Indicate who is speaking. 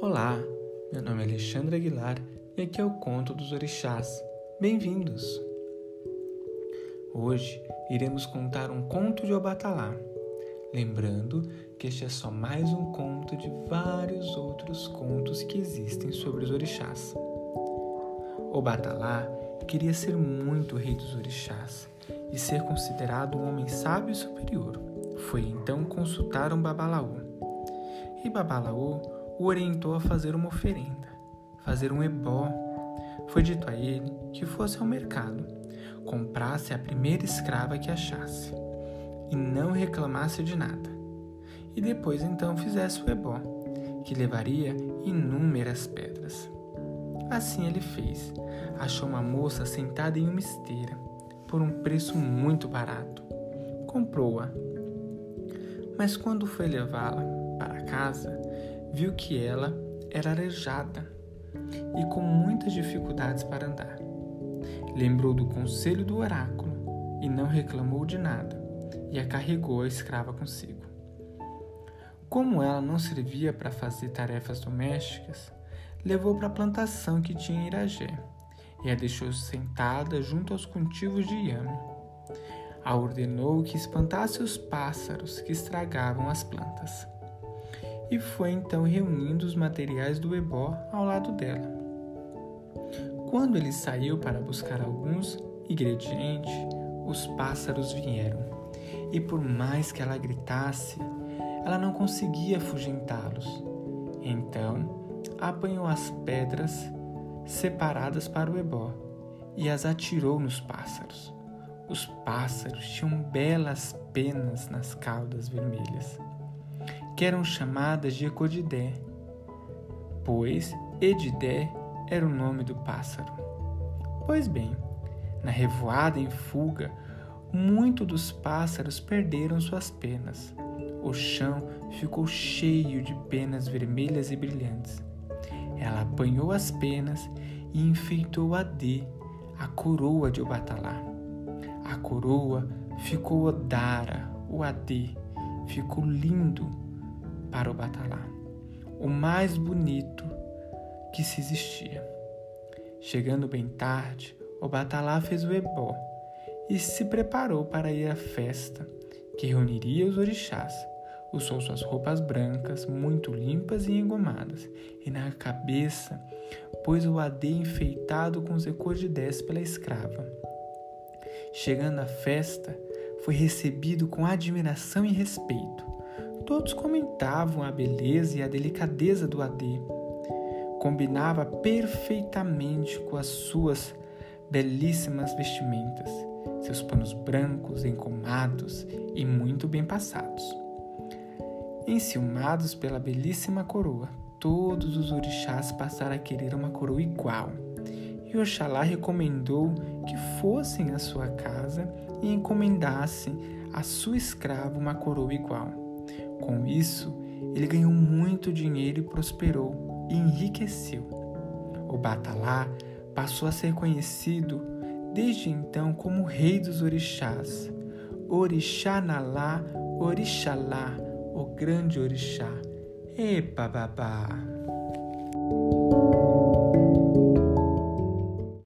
Speaker 1: Olá, meu nome é Alexandre Aguilar e aqui é o Conto dos Orixás. Bem-vindos! Hoje iremos contar um conto de Obatalá. Lembrando que este é só mais um conto de vários outros contos que existem sobre os orixás. Obatalá queria ser muito rei dos orixás e ser considerado um homem sábio e superior. Foi então consultar um Babalaú. E Babalaú o orientou a fazer uma oferenda, fazer um ebó. Foi dito a ele que fosse ao mercado, comprasse a primeira escrava que achasse e não reclamasse de nada. E depois então fizesse o ebó, que levaria inúmeras pedras. Assim ele fez. Achou uma moça sentada em uma esteira, por um preço muito barato. Comprou-a. Mas quando foi levá-la para casa, viu que ela era arejada e com muitas dificuldades para andar. Lembrou do conselho do oráculo e não reclamou de nada, e a carregou a escrava consigo. Como ela não servia para fazer tarefas domésticas, levou para a plantação que tinha em Iragé e a deixou sentada junto aos cultivos de Yame. A ordenou que espantasse os pássaros que estragavam as plantas e foi então reunindo os materiais do ebó ao lado dela. Quando ele saiu para buscar alguns ingredientes, os pássaros vieram, e por mais que ela gritasse, ela não conseguia afugentá-los. Então, apanhou as pedras separadas para o ebó e as atirou nos pássaros. Os pássaros tinham belas penas nas caudas vermelhas que eram chamadas de Ecodidé, pois Edidé era o nome do pássaro. Pois bem, na revoada em fuga, muitos dos pássaros perderam suas penas. O chão ficou cheio de penas vermelhas e brilhantes. Ela apanhou as penas e enfeitou a D, a coroa de Obatalá. A coroa ficou Odara, o Adê, ficou lindo para o Batalá, o mais bonito que se existia. Chegando bem tarde, o Batalá fez o ebó e se preparou para ir à festa que reuniria os orixás. Usou suas roupas brancas, muito limpas e engomadas, e na cabeça pôs o adê enfeitado com os ecordidés pela escrava. Chegando à festa, foi recebido com admiração e respeito Todos comentavam a beleza e a delicadeza do Adê. Combinava perfeitamente com as suas belíssimas vestimentas, seus panos brancos, encomados e muito bem passados. Enciumados pela belíssima coroa, todos os orixás passaram a querer uma coroa igual. E Oxalá recomendou que fossem à sua casa e encomendassem a sua escrava uma coroa igual. Com isso, ele ganhou muito dinheiro e prosperou e enriqueceu. O Batalá passou a ser conhecido desde então como rei dos orixás. Orixanalá, Orixalá, o grande orixá. Epa babá!